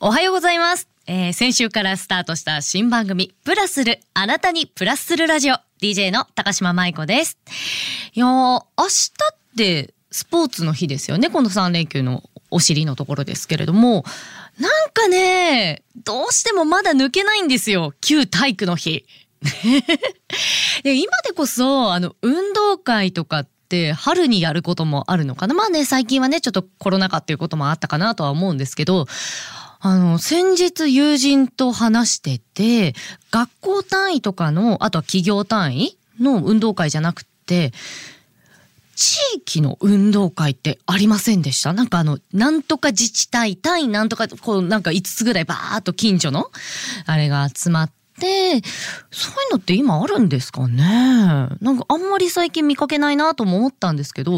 おはようございます。えー、先週からスタートした新番組、プラスる、あなたにプラスするラジオ、DJ の高島舞子です。いや、明日ってスポーツの日ですよね、この3連休のお尻のところですけれども、なんかね、どうしてもまだ抜けないんですよ、旧体育の日。で今でこそ、あの、運動会とかって春にやることもあるのかな。まあね、最近はね、ちょっとコロナ禍っていうこともあったかなとは思うんですけど、あの、先日友人と話してて、学校単位とかの、あとは企業単位の運動会じゃなくて、地域の運動会ってありませんでした？なんかあの、なんとか自治体単位なんとか、こうなんか5つぐらいバーっと近所の、あれが集まって、で、そういうのって今あるんですかね？なんかあんまり最近見かけないなとも思ったんですけど、い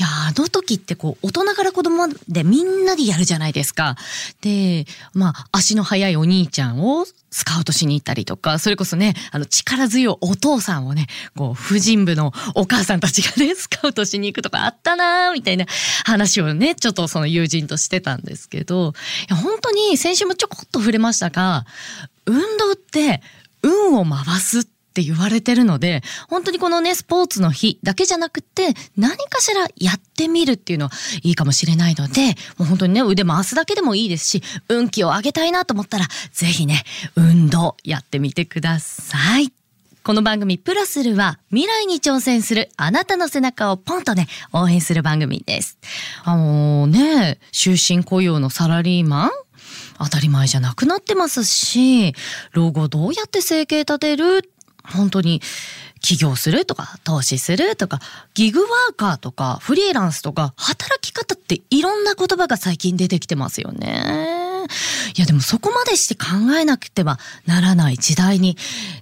や、あの時ってこう、大人から子供までみんなでやるじゃないですか。で、まあ、足の速いお兄ちゃんをスカウトしに行ったりとか、それこそね、あの、力強いお父さんをね、こう、婦人部のお母さんたちがね、スカウトしに行くとかあったなーみたいな話をね、ちょっとその友人としてたんですけど、いや、本当に先週もちょこっと触れましたが、運動って運を回すって言われてるので、本当にこのね、スポーツの日だけじゃなくて、何かしらやってみるっていうのはいいかもしれないので、もう本当にね、腕回すだけでもいいですし、運気を上げたいなと思ったら、ぜひね、運動やってみてください。この番組プラスルは未来に挑戦するあなたの背中をポンとね、応援する番組です。あのー、ね、終身雇用のサラリーマン当たり前じゃなくなってますし、老後どうやって生計立てる？本当に起業するとか投資するとかギグワーカーとかフリーランスとか働き方っていろんな言葉が最近出てきてますよね。いやでもそこまでして考えなくてはならない時代に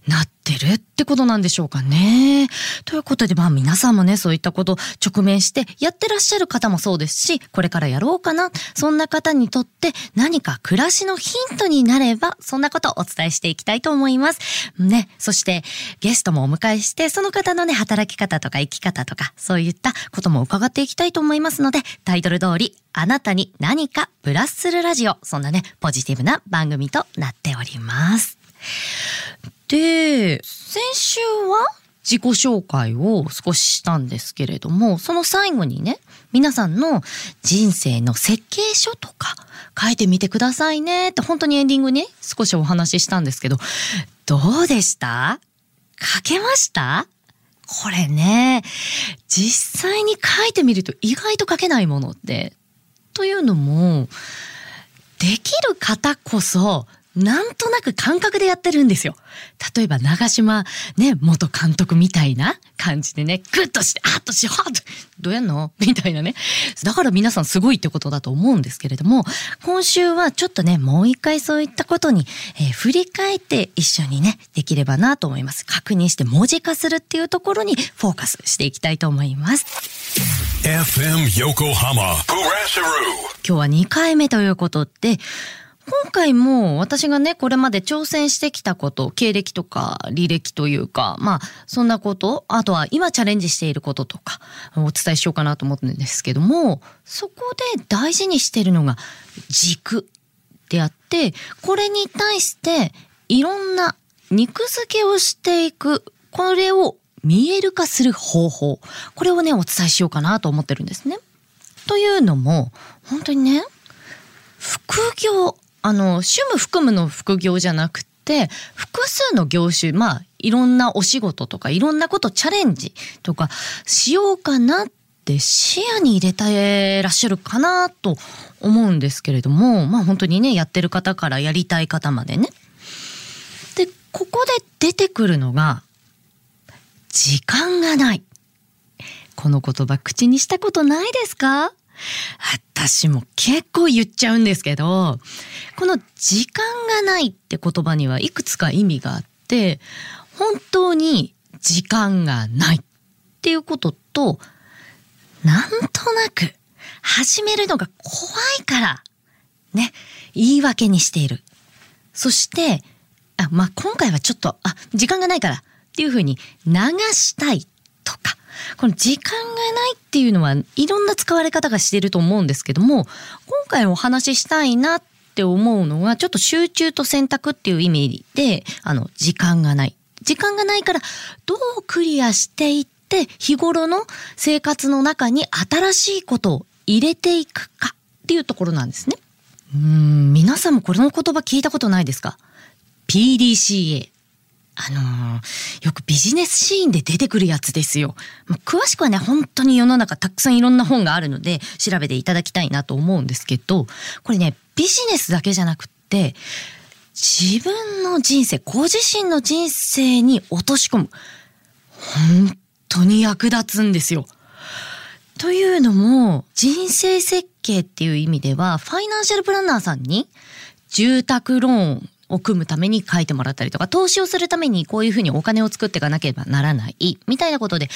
なってってるってことなんでしょうかね。ということで、まあ皆さんもね、そういったこと直面してやってらっしゃる方もそうですし、これからやろうかな。そんな方にとって何か暮らしのヒントになれば、そんなことをお伝えしていきたいと思います。ね。そしてゲストもお迎えして、その方のね、働き方とか生き方とか、そういったことも伺っていきたいと思いますので、タイトル通り、あなたに何かプラスするラジオ。そんなね、ポジティブな番組となっております。で、先週は？自己紹介を少ししたんですけれども、その最後にね、皆さんの人生の設計書とか書いてみてくださいねって本当にエンディングに少しお話ししたんですけど、どうでした？書けました？これね、実際に書いてみると意外と書けないものって、というのも、できる方こそなんとなく感覚でやってるんですよ。例えば長島ね、元監督みたいな感じでね、グッとして、あっとし、はっと、どうやんの？みたいなね。だから皆さんすごいってことだと思うんですけれども、今週はちょっとね、もう一回そういったことに、えー、振り返って一緒にね、できればなと思います。確認して文字化するっていうところにフォーカスしていきたいと思います。FM 横浜今日は2回目ということで、今回も私がね、これまで挑戦してきたこと、経歴とか履歴というか、まあ、そんなこと、あとは今チャレンジしていることとか、お伝えしようかなと思うんですけども、そこで大事にしてるのが軸であって、これに対していろんな肉付けをしていく、これを見える化する方法、これをね、お伝えしようかなと思ってるんですね。というのも、本当にね、副業あの趣味含むの副業じゃなくて複数の業種まあいろんなお仕事とかいろんなことチャレンジとかしようかなって視野に入れてらっしゃるかなと思うんですけれどもまあ本当にねやってる方からやりたい方までね。でここで出てくるのが時間がない。この言葉口にしたことないですか？私も結構言っちゃうんですけど、この時間がないって言葉にはいくつか意味があって、本当に時間がないっていうことと、なんとなく始めるのが怖いから、ね、言い訳にしている。そして、あ、まあ、今回はちょっと、あ、時間がないからっていうふうに流したいとか、この時間がないっていうのはいろんな使われ方がしてると思うんですけども今回お話ししたいなって思うのは、ちょっと集中と選択っていう意味で、あの、時間がない。時間がないから、どうクリアしていって、日頃の生活の中に新しいことを入れていくかっていうところなんですね。うん、皆さんもこれの言葉聞いたことないですか ?PDCA。あのー、よくビジネスシーンで出てくるやつですよ。詳しくはね、本当に世の中たくさんいろんな本があるので、調べていただきたいなと思うんですけど、これね、ビジネスだけじゃなくって、自分の人生、ご自身の人生に落とし込む。本当に役立つんですよ。というのも、人生設計っていう意味では、ファイナンシャルプランナーさんに住宅ローンを組むために書いてもらったりとか、投資をするためにこういうふうにお金を作っていかなければならない、みたいなことで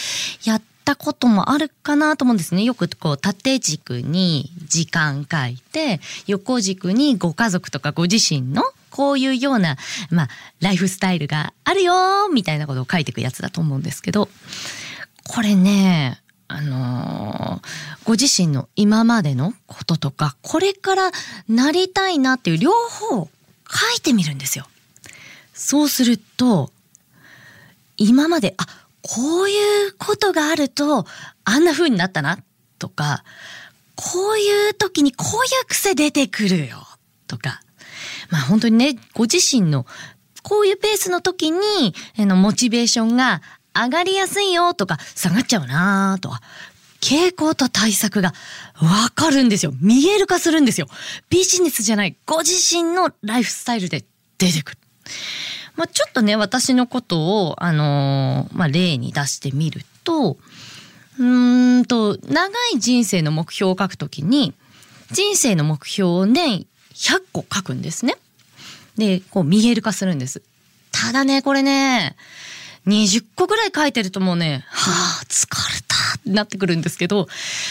やったこともあるかなと思うんですね。よくこう縦軸に時間書いて、横軸にご家族とかご自身のこういうような、まあ、ライフスタイルがあるよみたいなことを書いていくやつだと思うんですけど、これね、あのー、ご自身の今までのこととか、これからなりたいなっていう両方書いてみるんですよ。そうすると、今まで、あ、こういうことがあると、あんな風になったな、とか、こういう時にこういう癖出てくるよ、とか。まあ本当にね、ご自身のこういうペースの時に、の、モチベーションが上がりやすいよとか、下がっちゃうなとか、傾向と対策がわかるんですよ。見える化するんですよ。ビジネスじゃない、ご自身のライフスタイルで出てくる。まあ、ちょっとね、私のことを、あのー、まあ、例に出してみると、うんと、長い人生の目標を書くときに、人生の目標を年100個書くんですね。で、こう見える化するんです。ただね、これね、20個ぐらい書いてるともうね、はあ、疲れなってくるんですけど、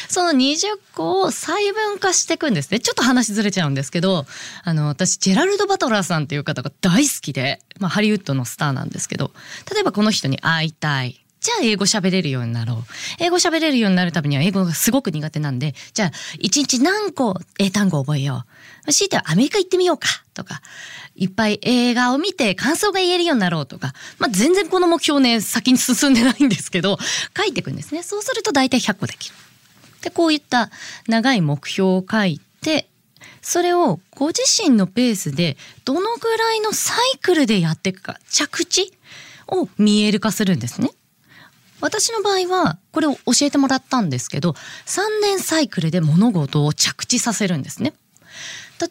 その20個を細分化していくんですね。ちょっと話ずれちゃうんですけど、あの、私、ジェラルド・バトラーさんっていう方が大好きで、まあ、ハリウッドのスターなんですけど、例えばこの人に会いたい。じゃあ英語喋れるようになろう。英語喋れるようになるためには英語がすごく苦手なんで、じゃあ一日何個英単語を覚えよう。強いてはアメリカ行ってみようかとか、いっぱい映画を見て感想が言えるようになろうとか、まあ、全然この目標ね、先に進んでないんですけど、書いていくんですね。そうすると大体100個できる。で、こういった長い目標を書いて、それをご自身のペースでどのぐらいのサイクルでやっていくか、着地を見える化するんですね。私の場合はこれを教えてもらったんですけど3年サイクルで物事を着地させるんですね。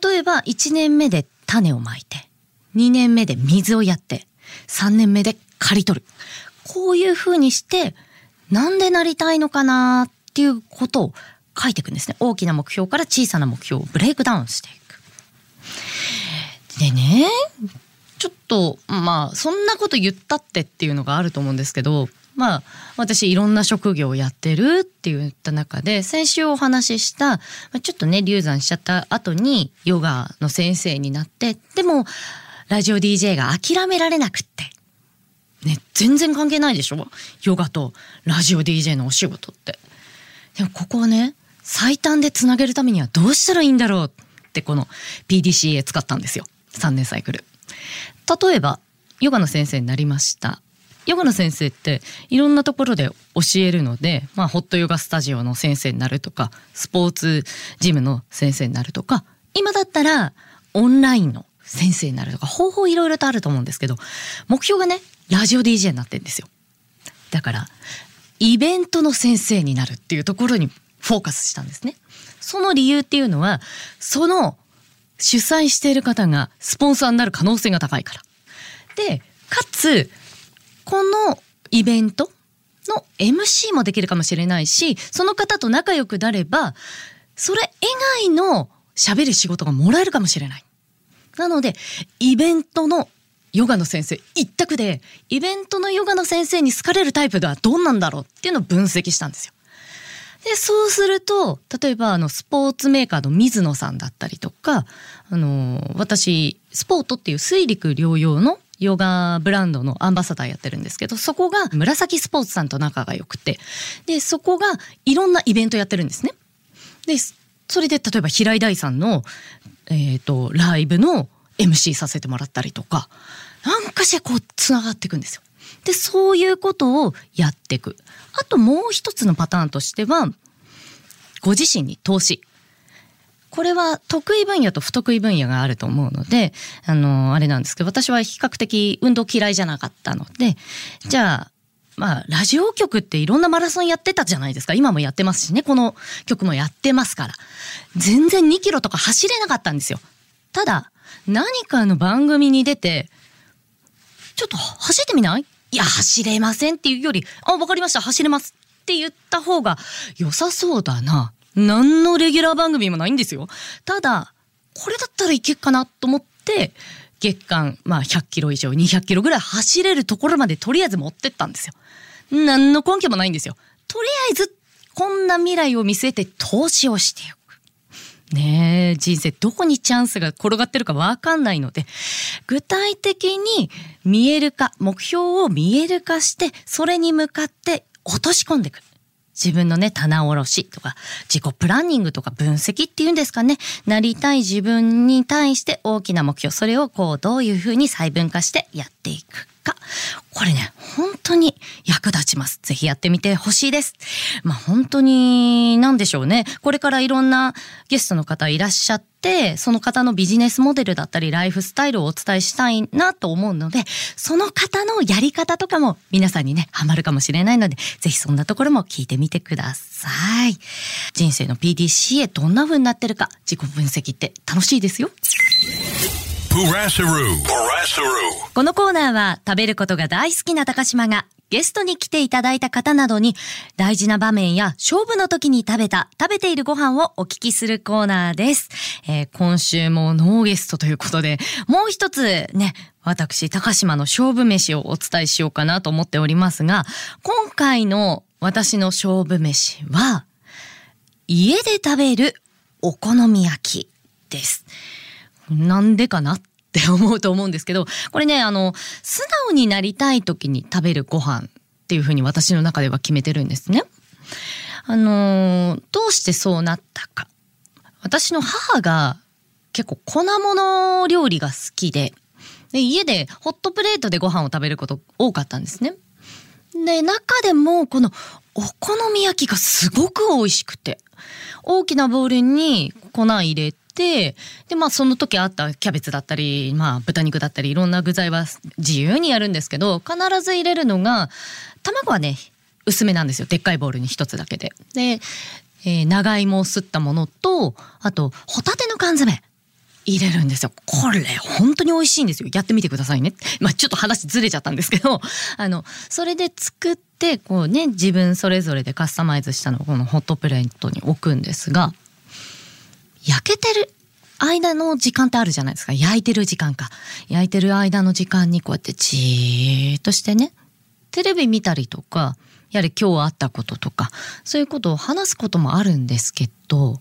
例えば1年目で種をまいて2年目で水をやって3年目で刈り取るこういうふうにしてなんでなりたいのかなっていうことを書いていくんですね大きな目標から小さな目標をブレイクダウンしていく。でねちょっとまあそんなこと言ったってっていうのがあると思うんですけどまあ私いろんな職業をやってるって言った中で先週お話ししたちょっとね流産しちゃった後にヨガの先生になってでもラジオ DJ が諦められなくって。ね、全然関係ないでしょ？ヨガとラジオ DJ のお仕事って。でもここをね、最短でつなげるためにはどうしたらいいんだろうってこの PDCA 使ったんですよ。3年サイクル。例えば、ヨガの先生になりました。ヨガの先生っていろんなところで教えるので、まあ、ホットヨガスタジオの先生になるとかスポーツジムの先生になるとか今だったらオンラインの先生になるとか方法いろいろとあると思うんですけど目標がねラジオ DJ になってんですよ。だからイベントの先生になるっていうところにフォーカスしたんですね。その理由っていうのはその主催している方がスポンサーになる可能性が高いから。でかつこのイベントの MC もできるかもしれないしその方と仲良くなればそれ以外の喋る仕事がもらえるかもしれない。なのでイベントのヨガの先生一択でイベントのヨガの先生に好かれるタイプではどんなんだろうっていうのを分析したんですよ。でそうすると例えばあのスポーツメーカーの水野さんだったりとかあの私スポートっていう水陸両用のヨガブランドのアンバサダーやってるんですけどそこが紫スポーツさんと仲が良くてでそこがいろんなイベントやってるんですね。でそれで例えば平井大さんの、えっ、と、ライブの MC させてもらったりとか、なんかしらこう繋がっていくんですよ。で、そういうことをやっていく。あともう一つのパターンとしては、ご自身に投資。これは得意分野と不得意分野があると思うので、あの、あれなんですけど、私は比較的運動嫌いじゃなかったので、じゃあ、まあ、ラジオ局っていろんなマラソンやってたじゃないですか。今もやってますしね。この曲もやってますから。全然2キロとか走れなかったんですよ。ただ、何かの番組に出て、ちょっと走ってみない？いや、走れませんっていうより、あ、わかりました、走れますって言った方が良さそうだな。何のレギュラー番組もないんですよ。ただ、これだったらいけっかなと思って、月間、まあ100キロ以上、200キロぐらい走れるところまでとりあえず持ってったんですよ。何の根拠もないんですよ。とりあえず、こんな未来を見据えて投資をしておく。ねえ、人生どこにチャンスが転がってるかわかんないので、具体的に見える化、目標を見える化して、それに向かって落とし込んでいく。自分のね、棚卸しとか、自己プランニングとか分析っていうんですかね。なりたい自分に対して大きな目標、それをこう、どういうふうに細分化してやっていくか。これね、本当に役立ちます。ぜひやってみてほしいです。まあ本当に、なんでしょうね。これからいろんなゲストの方いらっしゃって、その方のビジネスモデルだったり、ライフスタイルをお伝えしたいなと思うので、その方のやり方とかも皆さんにね、ハマるかもしれないので、ぜひそんなところも聞いてみてください。人生の PDCA どんな風になってるか、自己分析って楽しいですよ。このコーナーは食べることが大好きな高島がゲストに来ていただいた方などに大事な場面や勝負の時に食べた、食べているご飯をお聞きするコーナーです。えー、今週もノーゲストということで、もう一つね、私、高島の勝負飯をお伝えしようかなと思っておりますが、今回の私の勝負飯は、家で食べるお好み焼きです。なんでかなって思うと思うんですけど、これね、あの、素直になりたい時に食べるご飯っていうふうに私の中では決めてるんですね。あのどうしてそうなったか。私の母が結構粉物料理が好きで、で家でホットプレートでご飯を食べること多かったんですね。で、中でもこのお好み焼きがすごく美味しくて、大きなボウルに粉入れて、で、まあその時あったキャベツだったり、まあ豚肉だったりいろんな具材は自由にやるんですけど、必ず入れるのが、卵はね、薄めなんですよ。でっかいボウルに一つだけで。で、えー、長芋をすったものと、あと、ホタテの缶詰。入れるんですよ。これ、本当に美味しいんですよ。やってみてくださいね。まあ、ちょっと話ずれちゃったんですけど、あの、それで作って、こうね、自分それぞれでカスタマイズしたのをこのホットプレートに置くんですが、焼けてる間の時間ってあるじゃないですか。焼いてる時間か。焼いてる間の時間にこうやってじーっとしてね、テレビ見たりとか、やはり今日あったこととか、そういうことを話すこともあるんですけど、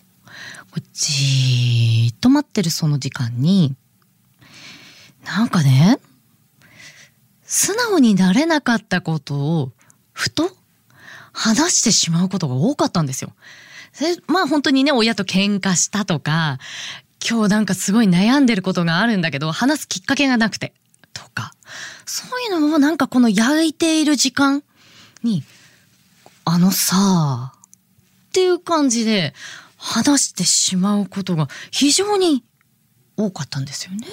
じーっと待ってるその時間に、なんかね、素直になれなかったことを、ふと話してしまうことが多かったんですよ。まあ本当にね、親と喧嘩したとか、今日なんかすごい悩んでることがあるんだけど、話すきっかけがなくて、とか、そういうのをなんかこの焼いている時間に、あのさあっていう感じで話してしまうことが非常に多かったんですよね。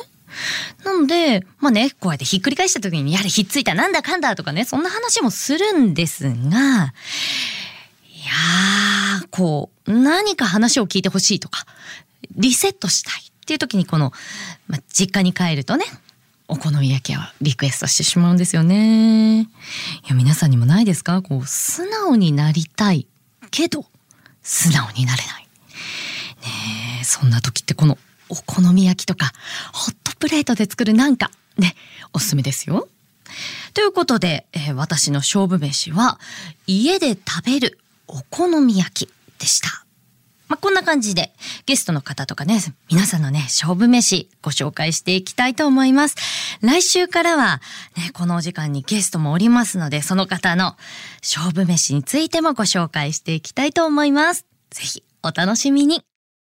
なので、まあね、こうやってひっくり返した時に、やはりひっついたなんだかんだとかね、そんな話もするんですが、いやー、こう、何か話を聞いてほしいとか、リセットしたいっていう時にこの、まあ、実家に帰るとね、お好み焼きをリクエストしてしまうんですよね。いや、皆さんにもないですか？こう、素直になりたいけど、素直になれない。ねそんな時ってこのお好み焼きとか、ホットプレートで作るなんか、ね、おすすめですよ。ということで、えー、私の勝負飯は、家で食べるお好み焼きでした。まあ、こんな感じでゲストの方とかね、皆さんのね、勝負飯ご紹介していきたいと思います。来週からはね、このお時間にゲストもおりますので、その方の勝負飯についてもご紹介していきたいと思います。ぜひお楽しみに。